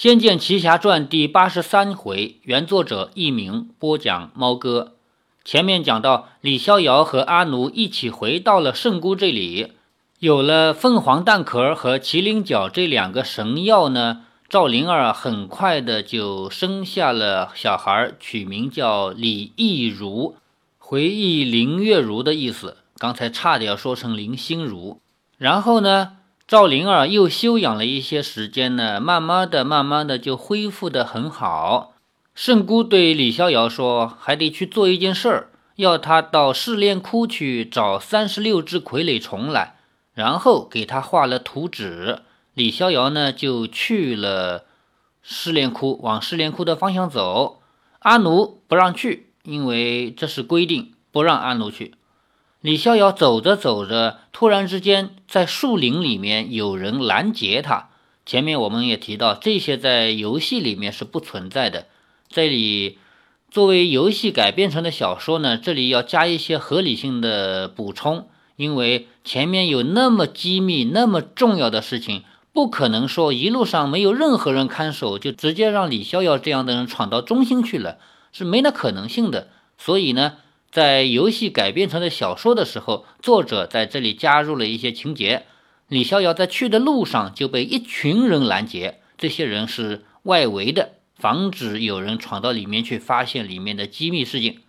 仙剑奇侠传》第八十三回，原作者佚名，播讲猫哥。前面讲到，李逍遥和阿奴一起回到了圣姑这里，有了凤凰蛋壳和麒麟角这两个神药呢。赵灵儿很快的就生下了小孩，取名叫李亦如，回忆林月如的意思。刚才差点说成林心如。然后呢？赵灵儿又休养了一些时间呢，慢慢的、慢慢的就恢复的很好。圣姑对李逍遥说：“还得去做一件事儿，要他到试炼窟去找三十六只傀儡虫来，然后给他画了图纸。”李逍遥呢就去了试炼窟，往试炼窟的方向走。阿奴不让去，因为这是规定，不让阿奴去。李逍遥走着走着，突然之间，在树林里面有人拦截他。前面我们也提到，这些在游戏里面是不存在的。这里作为游戏改编成的小说呢，这里要加一些合理性的补充，因为前面有那么机密、那么重要的事情，不可能说一路上没有任何人看守，就直接让李逍遥这样的人闯到中心去了，是没那可能性的。所以呢。在游戏改编成的小说的时候，作者在这里加入了一些情节。李逍遥在去的路上就被一群人拦截，这些人是外围的，防止有人闯到里面去发现里面的机密事情。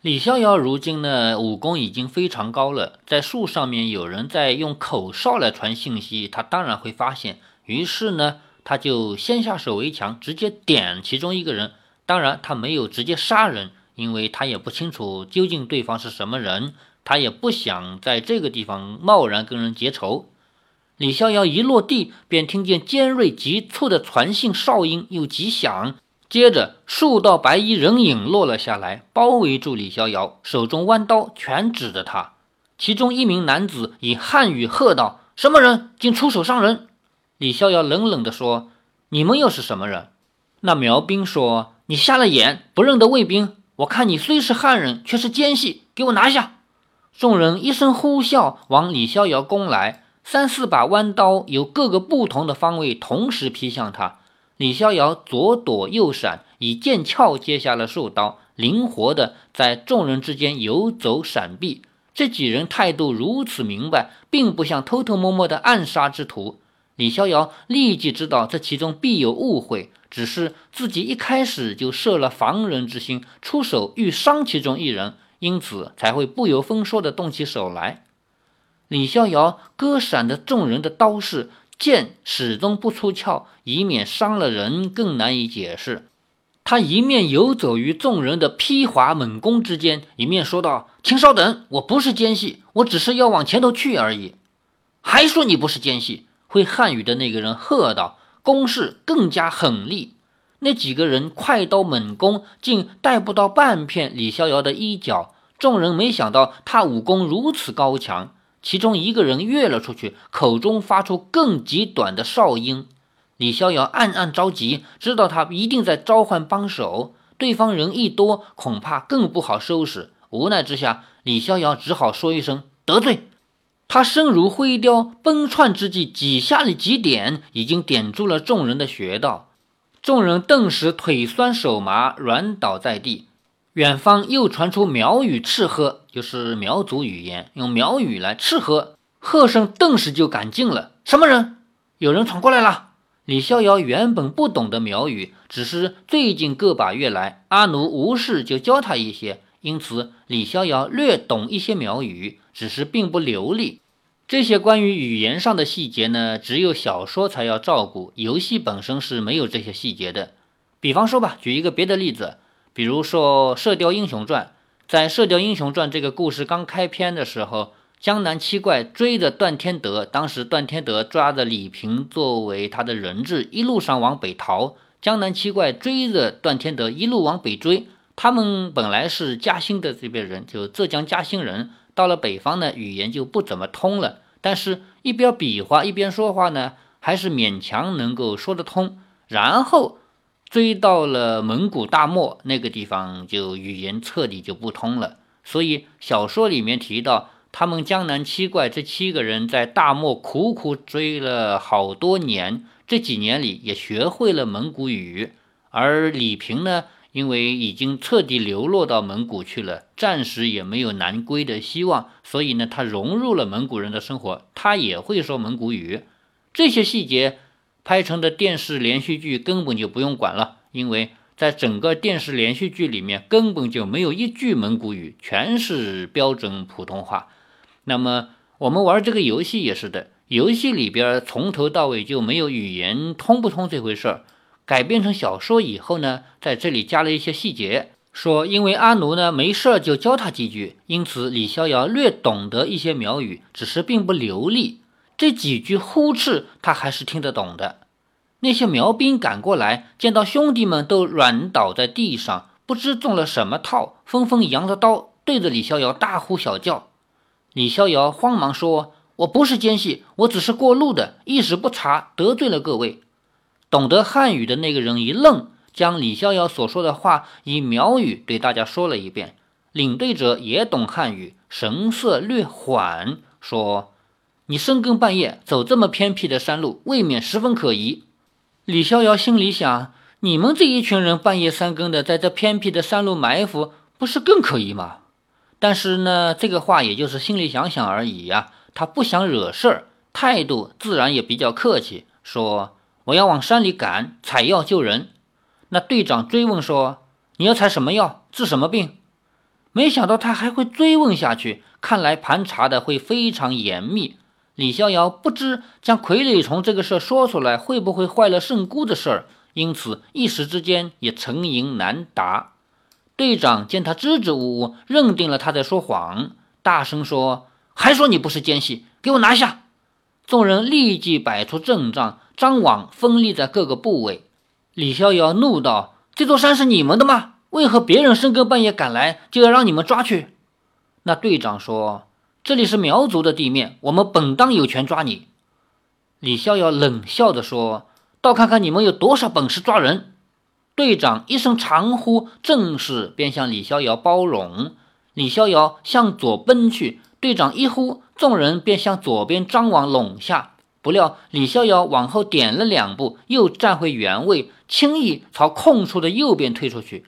李逍遥如今呢，武功已经非常高了，在树上面有人在用口哨来传信息，他当然会发现。于是呢，他就先下手为强，直接点其中一个人。当然，他没有直接杀人。因为他也不清楚究竟对方是什么人，他也不想在这个地方贸然跟人结仇。李逍遥一落地，便听见尖锐急促的传信哨音又极响，接着数道白衣人影落了下来，包围住李逍遥，手中弯刀全指着他。其中一名男子以汉语喝道：“什么人竟出手伤人？”李逍遥冷冷地说：“你们又是什么人？”那苗兵说：“你瞎了眼，不认得卫兵。”我看你虽是汉人，却是奸细，给我拿下！众人一声呼啸，往李逍遥攻来，三四把弯刀由各个不同的方位同时劈向他。李逍遥左躲右闪，以剑鞘接下了数刀，灵活的在众人之间游走闪避。这几人态度如此明白，并不像偷偷摸摸的暗杀之徒。李逍遥立即知道这其中必有误会。只是自己一开始就设了防人之心，出手欲伤其中一人，因此才会不由分说地动起手来。李逍遥割闪着众人的刀势，剑始终不出鞘，以免伤了人更难以解释。他一面游走于众人的劈华猛攻之间，一面说道：“请稍等，我不是奸细，我只是要往前头去而已。”还说你不是奸细？会汉语的那个人喝道。攻势更加狠厉，那几个人快刀猛攻，竟带不到半片李逍遥的衣角。众人没想到他武功如此高强，其中一个人跃了出去，口中发出更极短的哨音。李逍遥暗暗着急，知道他一定在召唤帮手，对方人一多，恐怕更不好收拾。无奈之下，李逍遥只好说一声得罪。他身如灰雕，奔窜之际，几下里几点，已经点住了众人的穴道。众人顿时腿酸手麻，软倒在地。远方又传出苗语斥喝，就是苗族语言，用苗语来斥喝，喝声顿时就赶尽了。什么人？有人闯过来了。李逍遥原本不懂得苗语，只是最近个把月来，阿奴无事就教他一些，因此李逍遥略懂一些苗语。只是并不流利，这些关于语言上的细节呢，只有小说才要照顾，游戏本身是没有这些细节的。比方说吧，举一个别的例子，比如说《射雕英雄传》。在《射雕英雄传》这个故事刚开篇的时候，江南七怪追着段天德，当时段天德抓着李平作为他的人质，一路上往北逃。江南七怪追着段天德一路往北追，他们本来是嘉兴的这边人，就浙江嘉兴人。到了北方呢，语言就不怎么通了。但是，一边比划一边说话呢，还是勉强能够说得通。然后追到了蒙古大漠那个地方，就语言彻底就不通了。所以小说里面提到，他们江南七怪这七个人在大漠苦苦追了好多年，这几年里也学会了蒙古语。而李平呢，因为已经彻底流落到蒙古去了，暂时也没有南归的希望，所以呢，他融入了蒙古人的生活，他也会说蒙古语。这些细节拍成的电视连续剧根本就不用管了，因为。在整个电视连续剧里面，根本就没有一句蒙古语，全是标准普通话。那么我们玩这个游戏也是的，游戏里边从头到尾就没有语言通不通这回事儿。改编成小说以后呢，在这里加了一些细节，说因为阿奴呢没事儿就教他几句，因此李逍遥略懂得一些苗语，只是并不流利。这几句呼斥他还是听得懂的。那些苗兵赶过来，见到兄弟们都软倒在地上，不知中了什么套，纷纷扬着刀对着李逍遥大呼小叫。李逍遥慌忙说：“我不是奸细，我只是过路的，一时不察，得罪了各位。”懂得汉语的那个人一愣，将李逍遥所说的话以苗语对大家说了一遍。领队者也懂汉语，神色略缓，说：“你深更半夜走这么偏僻的山路，未免十分可疑。”李逍遥心里想：“你们这一群人半夜三更的在这偏僻的山路埋伏，不是更可疑吗？”但是呢，这个话也就是心里想想而已呀。他不想惹事儿，态度自然也比较客气，说：“我要往山里赶，采药救人。”那队长追问说：“你要采什么药，治什么病？”没想到他还会追问下去，看来盘查的会非常严密。李逍遥不知将傀儡虫这个事儿说出来会不会坏了圣姑的事儿，因此一时之间也沉吟难答。队长见他支支吾吾，认定了他在说谎，大声说：“还说你不是奸细，给我拿下！”众人立即摆出阵仗，张网分立在各个部位。李逍遥怒道：“这座山是你们的吗？为何别人深更半夜赶来，就要让你们抓去？”那队长说。这里是苗族的地面，我们本当有权抓你。”李逍遥冷笑着说，“倒看看你们有多少本事抓人。”队长一声长呼，正是便向李逍遥包拢。李逍遥向左奔去，队长一呼，众人便向左边张网拢下。不料李逍遥往后点了两步，又站回原位，轻易朝空处的右边退出去。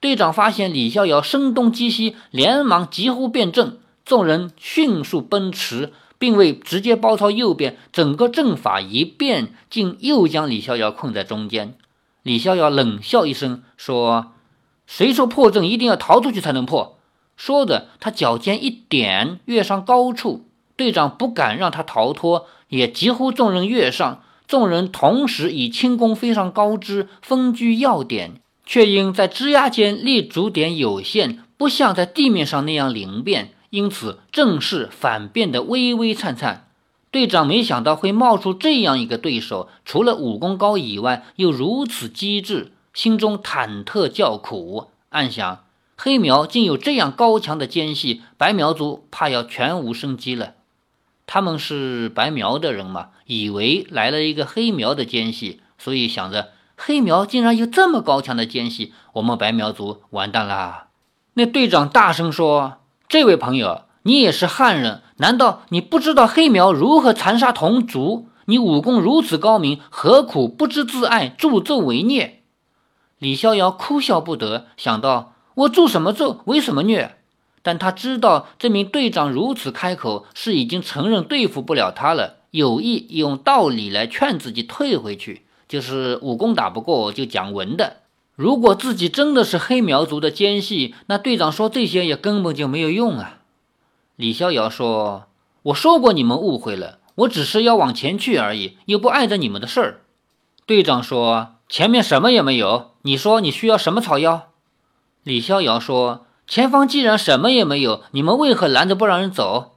队长发现李逍遥声东击西，连忙急呼变阵。众人迅速奔驰，并未直接包抄右边，整个阵法一变，竟又将李逍遥困在中间。李逍遥冷笑一声说：“谁说破阵一定要逃出去才能破？”说着，他脚尖一点，跃上高处。队长不敢让他逃脱，也急呼众人跃上。众人同时以轻功飞上高枝，分居要点，却因在枝桠间立足点有限，不像在地面上那样灵便。因此，正势反变得微微颤颤。队长没想到会冒出这样一个对手，除了武功高以外，又如此机智，心中忐忑叫苦，暗想：黑苗竟有这样高强的奸细，白苗族怕要全无生机了。他们是白苗的人嘛，以为来了一个黑苗的奸细，所以想着黑苗竟然有这么高强的奸细，我们白苗族完蛋啦！那队长大声说。这位朋友，你也是汉人，难道你不知道黑苗如何残杀同族？你武功如此高明，何苦不知自爱，助纣为虐？李逍遥哭笑不得，想到我助什么纣，为什么虐？但他知道这名队长如此开口，是已经承认对付不了他了，有意用道理来劝自己退回去，就是武功打不过就讲文的。如果自己真的是黑苗族的奸细，那队长说这些也根本就没有用啊。李逍遥说：“我说过你们误会了，我只是要往前去而已，又不碍着你们的事儿。”队长说：“前面什么也没有，你说你需要什么草药？”李逍遥说：“前方既然什么也没有，你们为何拦着不让人走？”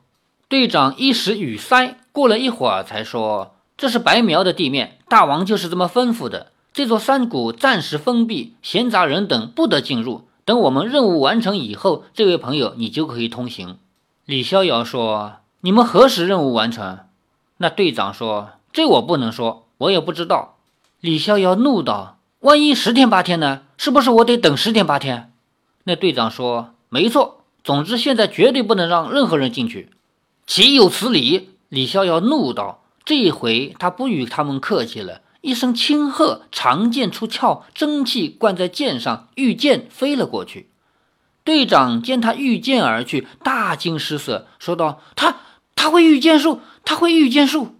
队长一时语塞，过了一会儿才说：“这是白苗的地面，大王就是这么吩咐的。”这座山谷暂时封闭，闲杂人等不得进入。等我们任务完成以后，这位朋友你就可以通行。李逍遥说：“你们何时任务完成？”那队长说：“这我不能说，我也不知道。”李逍遥怒道：“万一十天八天呢？是不是我得等十天八天？”那队长说：“没错，总之现在绝对不能让任何人进去。”岂有此理！李逍遥怒道：“这一回他不与他们客气了。”一声轻喝，长剑出鞘，蒸汽灌在剑上，御剑飞了过去。队长见他御剑而去，大惊失色，说道：“他他会御剑术，他会御剑术。”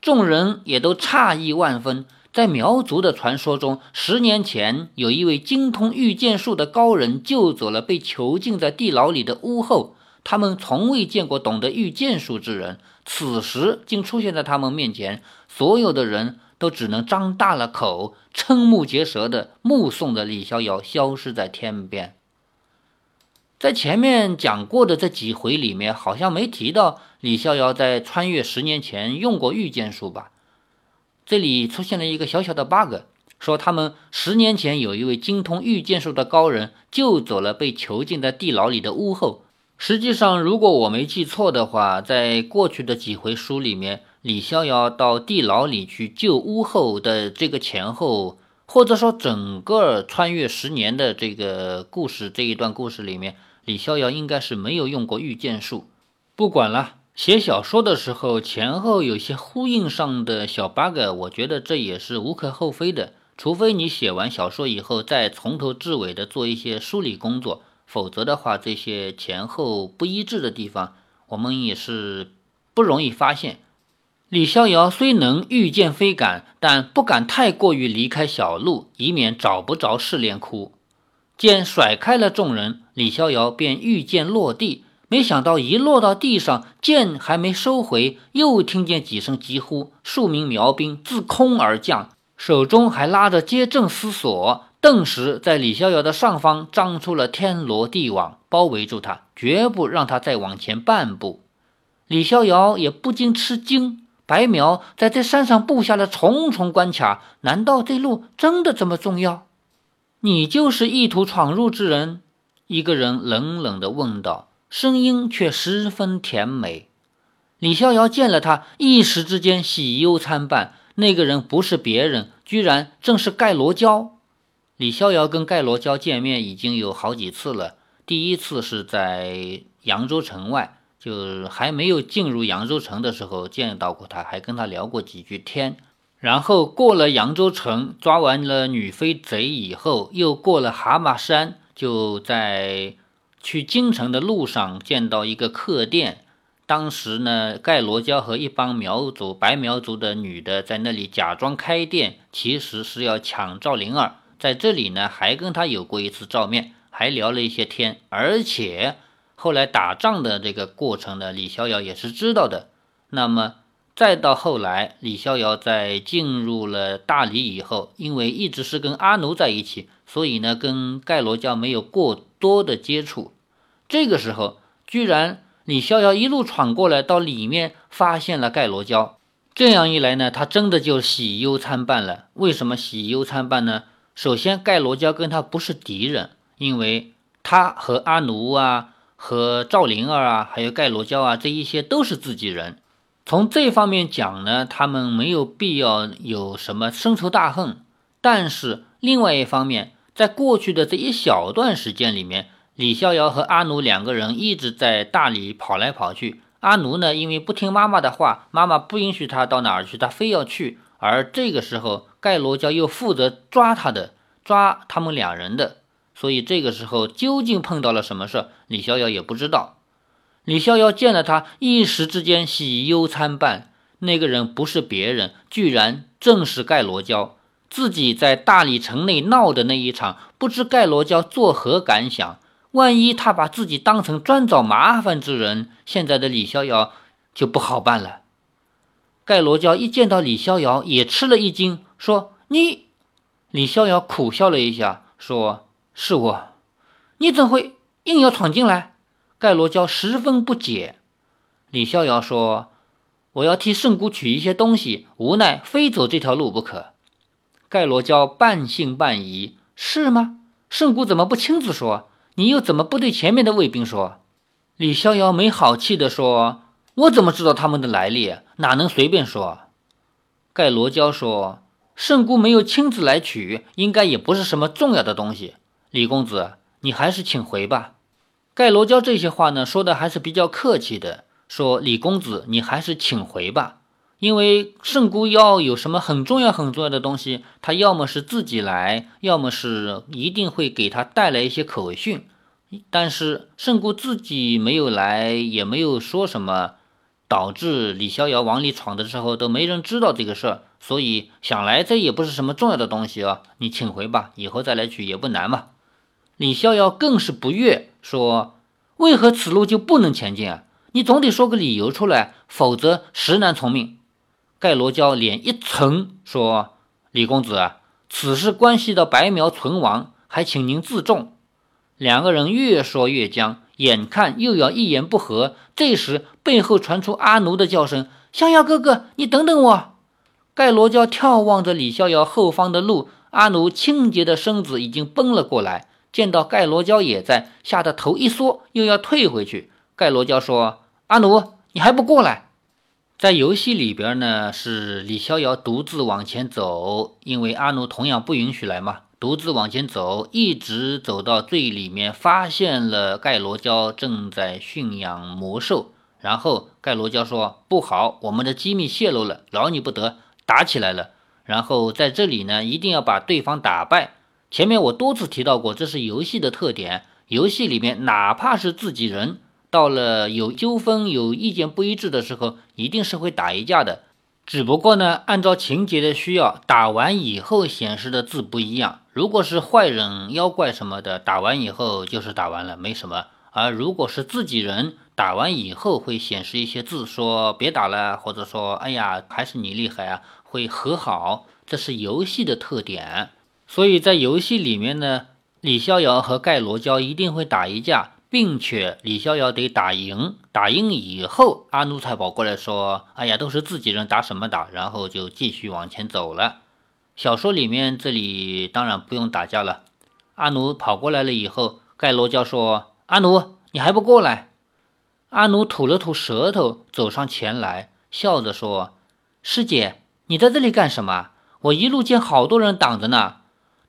众人也都诧异万分。在苗族的传说中，十年前有一位精通御剑术的高人救走了被囚禁在地牢里的巫后。他们从未见过懂得御剑术之人，此时竟出现在他们面前。所有的人都只能张大了口，瞠目结舌地目送着李逍遥消失在天边。在前面讲过的这几回里面，好像没提到李逍遥在穿越十年前用过御剑术吧？这里出现了一个小小的 bug，说他们十年前有一位精通御剑术的高人救走了被囚禁在地牢里的巫后。实际上，如果我没记错的话，在过去的几回书里面，李逍遥到地牢里去救巫后的这个前后，或者说整个穿越十年的这个故事这一段故事里面，李逍遥应该是没有用过御剑术。不管了。写小说的时候，前后有些呼应上的小 bug，我觉得这也是无可厚非的。除非你写完小说以后再从头至尾的做一些梳理工作，否则的话，这些前后不一致的地方，我们也是不容易发现。李逍遥虽能御剑飞赶，但不敢太过于离开小路，以免找不着试炼窟。见甩开了众人，李逍遥便御剑落地。没想到一落到地上，剑还没收回，又听见几声疾呼，数名苗兵自空而降，手中还拉着接正丝索，顿时在李逍遥的上方张出了天罗地网，包围住他，绝不让他再往前半步。李逍遥也不禁吃惊：白苗在这山上布下了重重关卡，难道这路真的这么重要？你就是意图闯入之人？一个人冷冷地问道。声音却十分甜美。李逍遥见了他，一时之间喜忧参半。那个人不是别人，居然正是盖罗娇。李逍遥跟盖罗娇见面已经有好几次了。第一次是在扬州城外，就还没有进入扬州城的时候见到过他，还跟他聊过几句天。然后过了扬州城，抓完了女飞贼以后，又过了蛤蟆山，就在。去京城的路上见到一个客店，当时呢，盖罗娇和一帮苗族白苗族的女的在那里假装开店，其实是要抢赵灵儿。在这里呢，还跟他有过一次照面，还聊了一些天。而且后来打仗的这个过程呢，李逍遥也是知道的。那么再到后来，李逍遥在进入了大理以后，因为一直是跟阿奴在一起，所以呢，跟盖罗娇没有过。多的接触，这个时候居然李逍遥一路闯过来，到里面发现了盖罗娇。这样一来呢，他真的就喜忧参半了。为什么喜忧参半呢？首先，盖罗娇跟他不是敌人，因为他和阿奴啊、和赵灵儿啊，还有盖罗娇啊，这一些都是自己人。从这方面讲呢，他们没有必要有什么深仇大恨。但是另外一方面，在过去的这一小段时间里面，李逍遥和阿奴两个人一直在大理跑来跑去。阿奴呢，因为不听妈妈的话，妈妈不允许他到哪儿去，他非要去。而这个时候，盖罗娇又负责抓他的，抓他们两人的。所以这个时候究竟碰到了什么事，李逍遥也不知道。李逍遥见了他，一时之间喜忧参半。那个人不是别人，居然正是盖罗娇。自己在大理城内闹的那一场，不知盖罗娇作何感想？万一他把自己当成专找麻烦之人，现在的李逍遥就不好办了。盖罗娇一见到李逍遥，也吃了一惊，说：“你。”李逍遥苦笑了一下，说：“是我。”你怎会硬要闯进来？盖罗娇十分不解。李逍遥说：“我要替圣姑取一些东西，无奈非走这条路不可。”盖罗娇半信半疑：“是吗？圣姑怎么不亲自说？你又怎么不对前面的卫兵说？”李逍遥没好气地说：“我怎么知道他们的来历？哪能随便说？”盖罗娇说：“圣姑没有亲自来取，应该也不是什么重要的东西。李公子，你还是请回吧。”盖罗娇这些话呢，说的还是比较客气的，说：“李公子，你还是请回吧。”因为圣姑要有什么很重要很重要的东西，他要么是自己来，要么是一定会给他带来一些口讯。但是圣姑自己没有来，也没有说什么，导致李逍遥往里闯的时候都没人知道这个事儿。所以想来这也不是什么重要的东西啊，你请回吧，以后再来取也不难嘛。李逍遥更是不悦，说：“为何此路就不能前进啊？你总得说个理由出来，否则实难从命。”盖罗娇脸一沉，说：“李公子，此事关系到白苗存亡，还请您自重。”两个人越说越僵，眼看又要一言不合。这时，背后传出阿奴的叫声：“逍遥哥哥，你等等我！”盖罗娇眺望着李逍遥后方的路，阿奴清洁的身子已经奔了过来，见到盖罗娇也在，吓得头一缩，又要退回去。盖罗娇说：“阿奴，你还不过来？”在游戏里边呢，是李逍遥独自往前走，因为阿奴同样不允许来嘛，独自往前走，一直走到最里面，发现了盖罗娇正在驯养魔兽，然后盖罗娇说：“不好，我们的机密泄露了，饶你不得！”打起来了，然后在这里呢，一定要把对方打败。前面我多次提到过，这是游戏的特点，游戏里面哪怕是自己人。到了有纠纷、有意见不一致的时候，一定是会打一架的。只不过呢，按照情节的需要，打完以后显示的字不一样。如果是坏人、妖怪什么的，打完以后就是打完了，没什么。而如果是自己人，打完以后会显示一些字，说别打了，或者说哎呀，还是你厉害啊，会和好。这是游戏的特点。所以在游戏里面呢，李逍遥和盖罗娇一定会打一架。并且李逍遥得打赢，打赢以后，阿奴才跑过来说：“哎呀，都是自己人，打什么打？”然后就继续往前走了。小说里面这里当然不用打架了。阿奴跑过来了以后，盖罗教说：“阿奴，你还不过来？”阿奴吐了吐舌头，走上前来，笑着说：“师姐，你在这里干什么？我一路见好多人挡着呢。”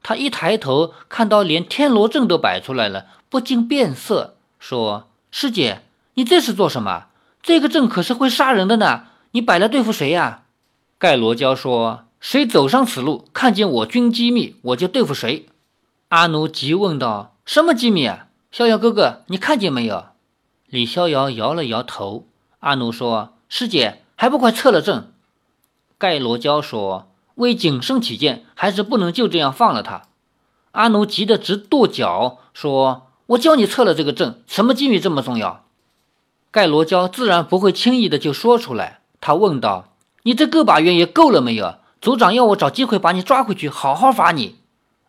他一抬头，看到连天罗阵都摆出来了。不禁变色，说：“师姐，你这是做什么？这个阵可是会杀人的呢！你摆来对付谁呀？”盖罗娇说：“谁走上此路，看见我军机密，我就对付谁。”阿奴急问道：“什么机密啊？逍遥哥哥，你看见没有？”李逍遥摇了摇头。阿奴说：“师姐，还不快撤了阵？”盖罗娇说：“为谨慎起见，还是不能就这样放了他。”阿奴急得直跺脚，说。我教你测了这个证，什么机密这么重要？盖罗娇自然不会轻易的就说出来。他问道：“你这个把月也够了没有？组长要我找机会把你抓回去，好好罚你。”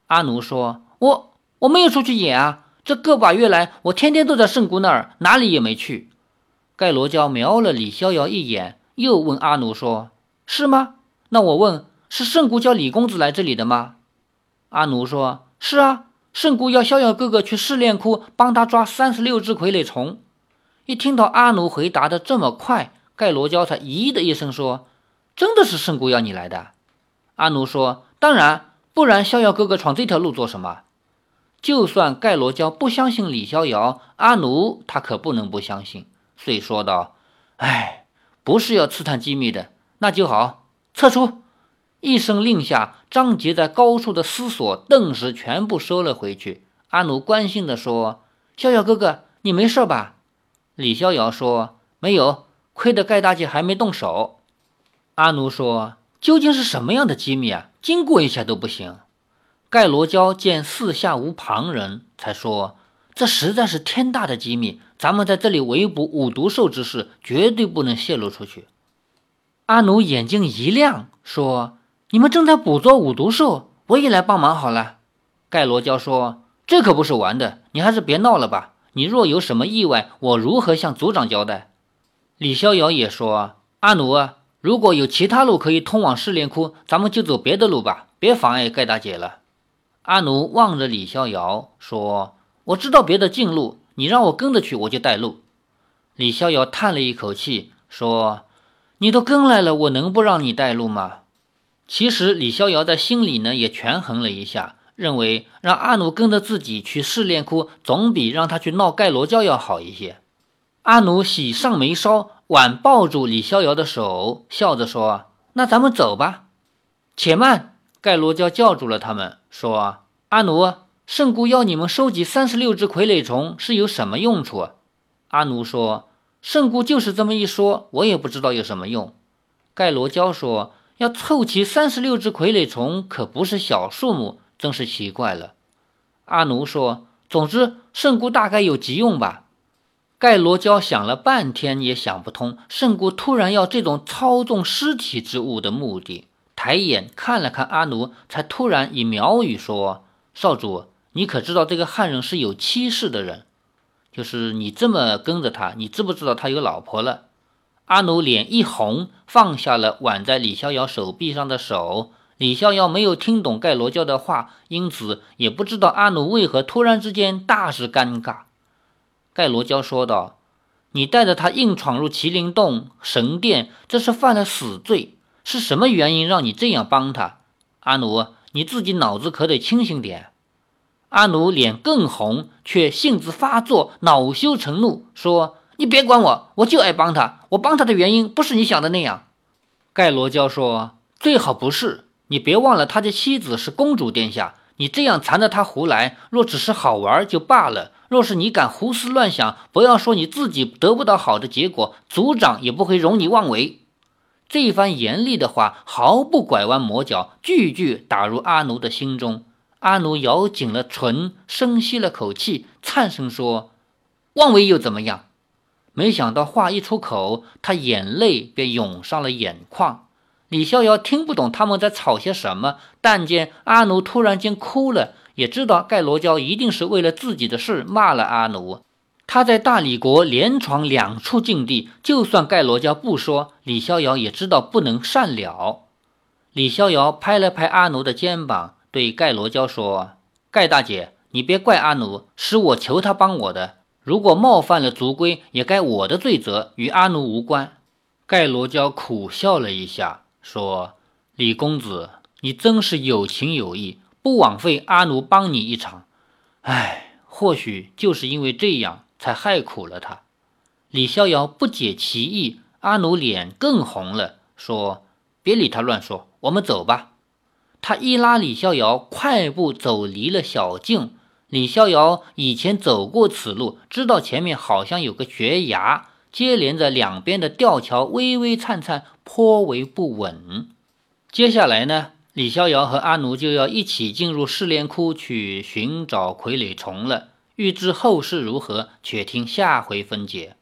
阿奴说：“我我没有出去演啊，这个把月来，我天天都在圣姑那儿，哪里也没去。”盖罗娇瞄了李逍遥一眼，又问阿奴说：“是吗？那我问，是圣姑叫李公子来这里的吗？”阿奴说：“是啊。”圣姑要逍遥哥哥去试炼窟帮他抓三十六只傀儡虫。一听到阿奴回答的这么快，盖罗娇才咦的一声说：“真的是圣姑要你来的？”阿奴说：“当然，不然逍遥哥哥闯这条路做什么？”就算盖罗娇不相信李逍遥，阿奴他可不能不相信，遂说道：“哎，不是要刺探机密的，那就好，撤出。”一声令下，张杰在高处的思索顿时全部收了回去。阿奴关心地说：“逍遥哥哥，你没事吧？”李逍遥说：“没有，亏得盖大姐还没动手。”阿奴说：“究竟是什么样的机密啊？经过一下都不行。”盖罗娇见四下无旁人，才说：“这实在是天大的机密，咱们在这里围捕五毒兽之事，绝对不能泄露出去。”阿奴眼睛一亮，说。你们正在捕捉五毒兽，我也来帮忙好了。盖罗娇说：“这可不是玩的，你还是别闹了吧。你若有什么意外，我如何向组长交代？”李逍遥也说：“阿奴啊，如果有其他路可以通往试炼窟，咱们就走别的路吧，别妨碍盖大姐了。”阿奴望着李逍遥说：“我知道别的近路，你让我跟着去，我就带路。”李逍遥叹了一口气说：“你都跟来了，我能不让你带路吗？”其实李逍遥在心里呢也权衡了一下，认为让阿奴跟着自己去试炼窟，总比让他去闹盖罗教要好一些。阿奴喜上眉梢，挽抱住李逍遥的手，笑着说：“那咱们走吧。”且慢，盖罗教叫住了他们，说：“阿奴，圣姑要你们收集三十六只傀儡虫是有什么用处？”阿奴说：“圣姑就是这么一说，我也不知道有什么用。”盖罗娇说：“要凑齐三十六只傀儡虫，可不是小数目，真是奇怪了。”阿奴说：“总之，圣姑大概有急用吧。”盖罗娇想了半天也想不通，圣姑突然要这种操纵尸体之物的目的。抬眼看了看阿奴，才突然以苗语说：“少主，你可知道这个汉人是有妻室的人？就是你这么跟着他，你知不知道他有老婆了？”阿奴脸一红，放下了挽在李逍遥手臂上的手。李逍遥没有听懂盖罗娇的话，因此也不知道阿奴为何突然之间大是尴尬。盖罗娇说道：“你带着他硬闯入麒麟洞神殿，这是犯了死罪。是什么原因让你这样帮他？阿奴，你自己脑子可得清醒点。”阿奴脸更红，却性子发作，恼羞成怒，说：“你别管我，我就爱帮他。我帮他的原因不是你想的那样。”盖罗娇说：“最好不是。你别忘了，他的妻子是公主殿下。你这样缠着他胡来，若只是好玩就罢了。”若是你敢胡思乱想，不要说你自己得不到好的结果，族长也不会容你妄为。这一番严厉的话毫不拐弯抹角，句句打入阿奴的心中。阿奴咬紧了唇，深吸了口气，颤声说：“妄为又怎么样？”没想到话一出口，他眼泪便涌上了眼眶。李逍遥听不懂他们在吵些什么，但见阿奴突然间哭了。也知道盖罗娇一定是为了自己的事骂了阿奴。他在大理国连闯两处禁地，就算盖罗娇不说，李逍遥也知道不能善了。李逍遥拍了拍阿奴的肩膀，对盖罗娇说：“盖大姐，你别怪阿奴，是我求他帮我的。如果冒犯了族规，也该我的罪责，与阿奴无关。”盖罗娇苦笑了一下，说：“李公子，你真是有情有义。”不枉费阿奴帮你一场，唉，或许就是因为这样，才害苦了他。李逍遥不解其意，阿奴脸更红了，说：“别理他乱说，我们走吧。”他一拉李逍遥，快步走离了小径。李逍遥以前走过此路，知道前面好像有个悬崖，接连着两边的吊桥微微颤颤，颇为不稳。接下来呢？李逍遥和阿奴就要一起进入试炼窟去寻找傀儡虫了。欲知后事如何，且听下回分解。